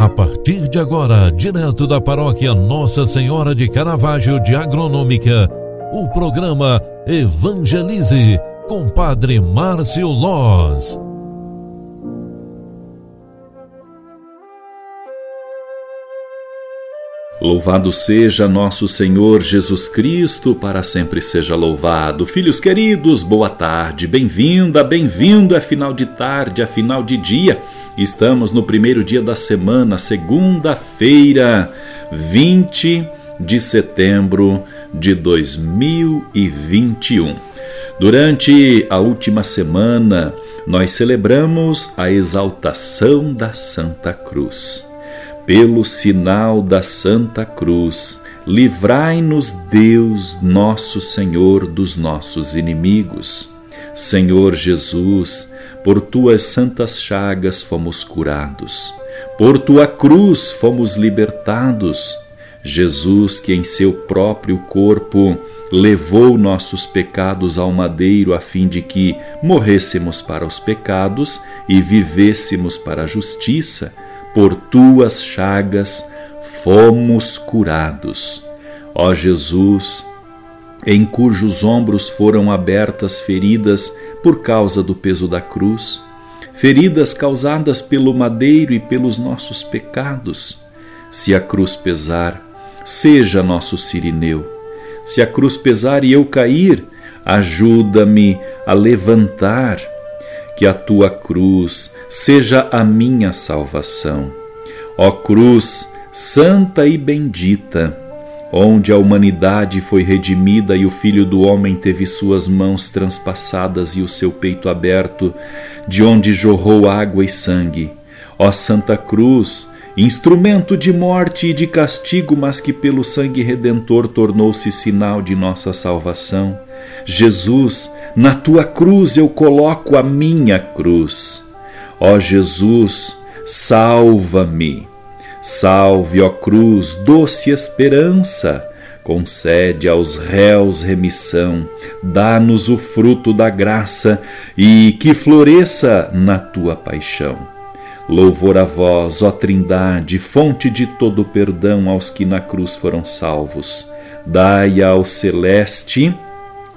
A partir de agora, direto da paróquia Nossa Senhora de Caravaggio de Agronômica, o programa Evangelize com Padre Márcio Loz. Louvado seja nosso Senhor Jesus Cristo, para sempre seja louvado. Filhos queridos, boa tarde, bem-vinda, bem-vindo. É final de tarde, é final de dia. Estamos no primeiro dia da semana, segunda-feira, 20 de setembro de 2021. Durante a última semana, nós celebramos a exaltação da Santa Cruz. Pelo sinal da Santa Cruz, livrai-nos Deus, nosso Senhor, dos nossos inimigos. Senhor Jesus, por tuas santas chagas fomos curados, por tua cruz fomos libertados. Jesus, que em seu próprio corpo levou nossos pecados ao madeiro a fim de que morrêssemos para os pecados e vivêssemos para a justiça, por tuas chagas fomos curados. Ó Jesus, em cujos ombros foram abertas feridas por causa do peso da cruz, feridas causadas pelo madeiro e pelos nossos pecados. Se a cruz pesar, seja nosso sirineu. Se a cruz pesar e eu cair, ajuda-me a levantar. Que a tua cruz seja a minha salvação. Ó cruz, santa e bendita, onde a humanidade foi redimida e o Filho do Homem teve suas mãos transpassadas e o seu peito aberto, de onde jorrou água e sangue. Ó Santa Cruz, instrumento de morte e de castigo, mas que pelo sangue redentor tornou-se sinal de nossa salvação. Jesus, na tua cruz eu coloco a minha cruz. Ó Jesus, salva-me. Salve, ó cruz, doce esperança, concede aos réus remissão, dá-nos o fruto da graça e que floresça na tua paixão. Louvor a vós, ó Trindade, fonte de todo perdão aos que na cruz foram salvos. Dai ao celeste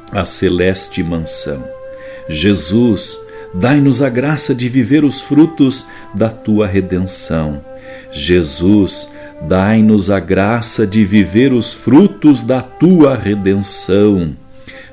a celeste mansão. Jesus, dai-nos a graça de viver os frutos da tua redenção Jesus, dai-nos a graça de viver os frutos da tua redenção.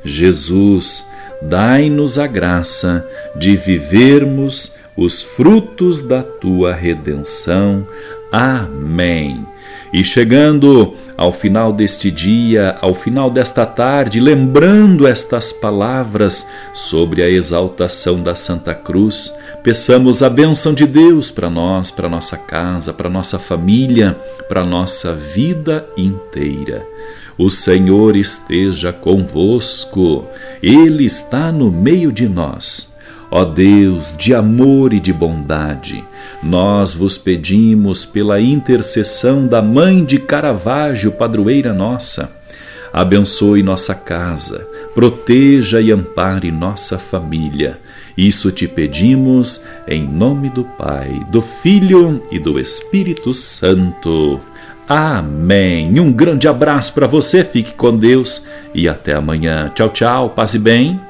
Jesus, dai-nos a graça de vivermos os frutos da tua redenção. Amém. E chegando ao final deste dia, ao final desta tarde, lembrando estas palavras sobre a exaltação da Santa Cruz, peçamos a bênção de Deus para nós, para nossa casa, para nossa família, para nossa vida inteira. O Senhor esteja convosco, Ele está no meio de nós. Ó Deus de amor e de bondade, nós vos pedimos pela intercessão da Mãe de Caravaggio, padroeira nossa, abençoe nossa casa, proteja e ampare nossa família. Isso te pedimos em nome do Pai, do Filho e do Espírito Santo. Amém. Um grande abraço para você, fique com Deus e até amanhã. Tchau, tchau, paz e bem.